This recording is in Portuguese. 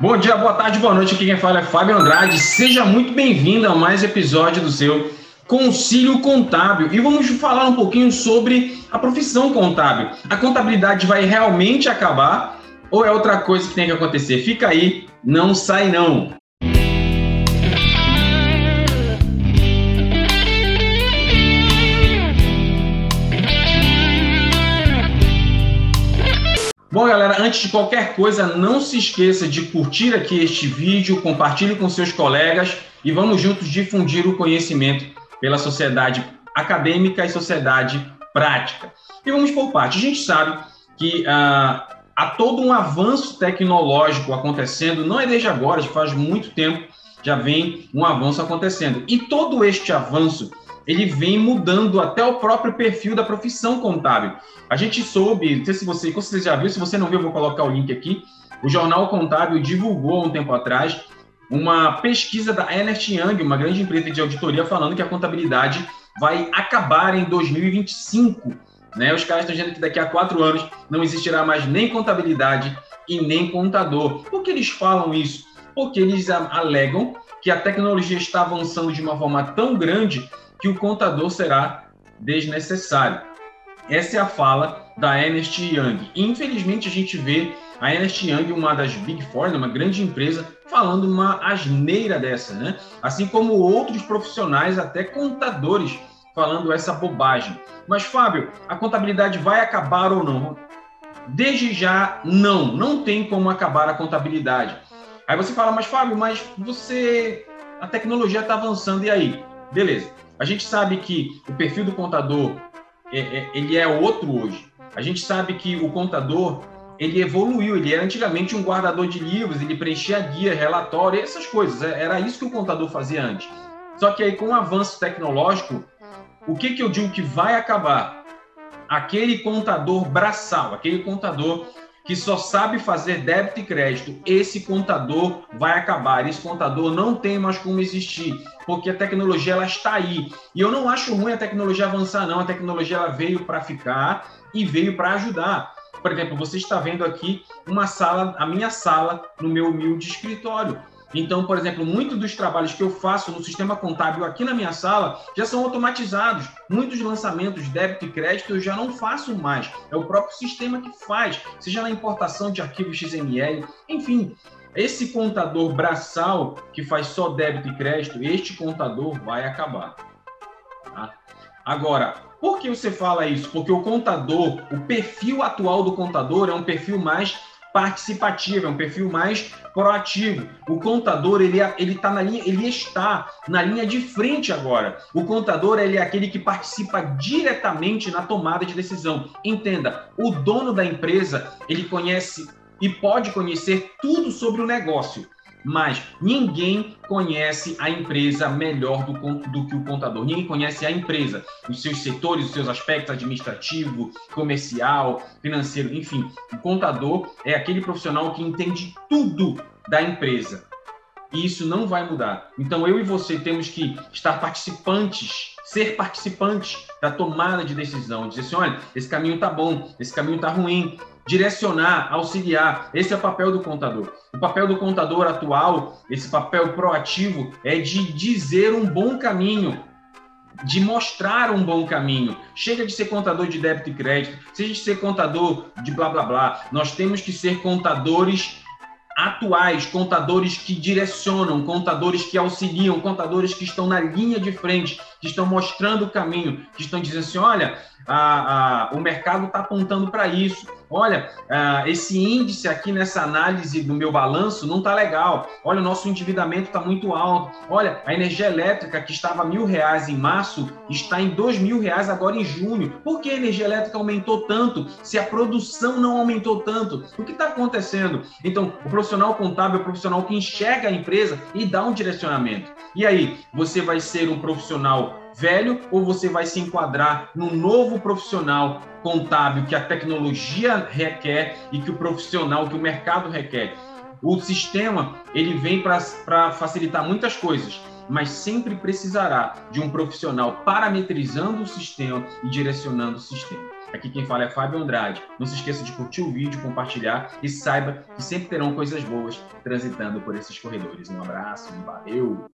Bom dia, boa tarde, boa noite. Aqui quem fala é Fábio Andrade. Seja muito bem-vindo a mais episódio do seu Concílio Contábil. E vamos falar um pouquinho sobre a profissão contábil. A contabilidade vai realmente acabar ou é outra coisa que tem que acontecer? Fica aí, não sai não. Antes de qualquer coisa, não se esqueça de curtir aqui este vídeo, compartilhe com seus colegas e vamos juntos difundir o conhecimento pela sociedade acadêmica e sociedade prática. E vamos por parte. A gente sabe que ah, há todo um avanço tecnológico acontecendo, não é desde agora, já faz muito tempo já vem um avanço acontecendo. E todo este avanço ele vem mudando até o próprio perfil da profissão contábil. A gente soube, não sei se você, você já viu, se você não viu, eu vou colocar o link aqui. O Jornal Contábil divulgou um tempo atrás uma pesquisa da Ernst Young, uma grande empresa de auditoria, falando que a contabilidade vai acabar em 2025. Né? Os caras estão dizendo que daqui a quatro anos não existirá mais nem contabilidade e nem contador. Por que eles falam isso? Porque eles alegam que a tecnologia está avançando de uma forma tão grande que o contador será desnecessário. Essa é a fala da Ernst Young. E, infelizmente, a gente vê a Ernst Young, uma das Big Four, né, uma grande empresa, falando uma asneira dessa, né? Assim como outros profissionais, até contadores, falando essa bobagem. Mas, Fábio, a contabilidade vai acabar ou não? Desde já, não. Não tem como acabar a contabilidade. Aí você fala, mas Fábio, mas você. A tecnologia está avançando, e aí? Beleza. A gente sabe que o perfil do contador é, é, ele é outro hoje. A gente sabe que o contador ele evoluiu. Ele era antigamente um guardador de livros, ele preenchia guia, relatório, essas coisas. É, era isso que o contador fazia antes. Só que aí, com o avanço tecnológico, o que, que eu digo que vai acabar? Aquele contador braçal, aquele contador que só sabe fazer débito e crédito, esse contador vai acabar. Esse contador não tem mais como existir, porque a tecnologia ela está aí. E eu não acho ruim a tecnologia avançar, não. A tecnologia ela veio para ficar e veio para ajudar. Por exemplo, você está vendo aqui uma sala, a minha sala, no meu humilde escritório. Então, por exemplo, muitos dos trabalhos que eu faço no sistema contábil aqui na minha sala já são automatizados. Muitos lançamentos débito e crédito eu já não faço mais. É o próprio sistema que faz, seja na importação de arquivos XML, enfim. Esse contador braçal que faz só débito e crédito, este contador vai acabar. Tá? Agora, por que você fala isso? Porque o contador, o perfil atual do contador é um perfil mais participativo, é um perfil mais proativo. O contador, ele, ele tá na linha, ele está na linha de frente agora. O contador, ele é aquele que participa diretamente na tomada de decisão. Entenda, o dono da empresa, ele conhece e pode conhecer tudo sobre o negócio mas ninguém conhece a empresa melhor do, do, que o contador. Ninguém conhece a empresa, os seus setores, os seus aspectos administrativo, comercial, financeiro, enfim. O contador é aquele profissional que entende tudo da empresa. E isso não vai mudar. Então eu e você temos que estar participantes, ser participantes da tomada de decisão, dizer assim, olha, esse caminho tá bom, esse caminho tá ruim, direcionar, auxiliar. Esse é o papel do contador. O papel do contador atual, esse papel proativo, é de dizer um bom caminho, de mostrar um bom caminho. Chega de ser contador de débito e crédito, seja de ser contador de blá blá blá. Nós temos que ser contadores atuais, contadores que direcionam, contadores que auxiliam, contadores que estão na linha de frente, que estão mostrando o caminho, que estão dizendo assim: olha, a, a, o mercado está apontando para isso. Olha, a, esse índice aqui nessa análise do meu balanço não está legal. Olha, o nosso endividamento está muito alto. Olha, a energia elétrica que estava mil reais em março está em dois mil reais agora em junho. Por que a energia elétrica aumentou tanto se a produção não aumentou tanto? O que está acontecendo? Então, o profissional contábil é o profissional que enxerga a empresa e dá um direcionamento. E aí, você vai ser um profissional velho ou você vai se enquadrar no novo profissional contábil que a tecnologia requer e que o profissional, que o mercado requer. O sistema ele vem para facilitar muitas coisas, mas sempre precisará de um profissional parametrizando o sistema e direcionando o sistema. Aqui quem fala é Fábio Andrade. Não se esqueça de curtir o vídeo, compartilhar e saiba que sempre terão coisas boas transitando por esses corredores. Um abraço, valeu!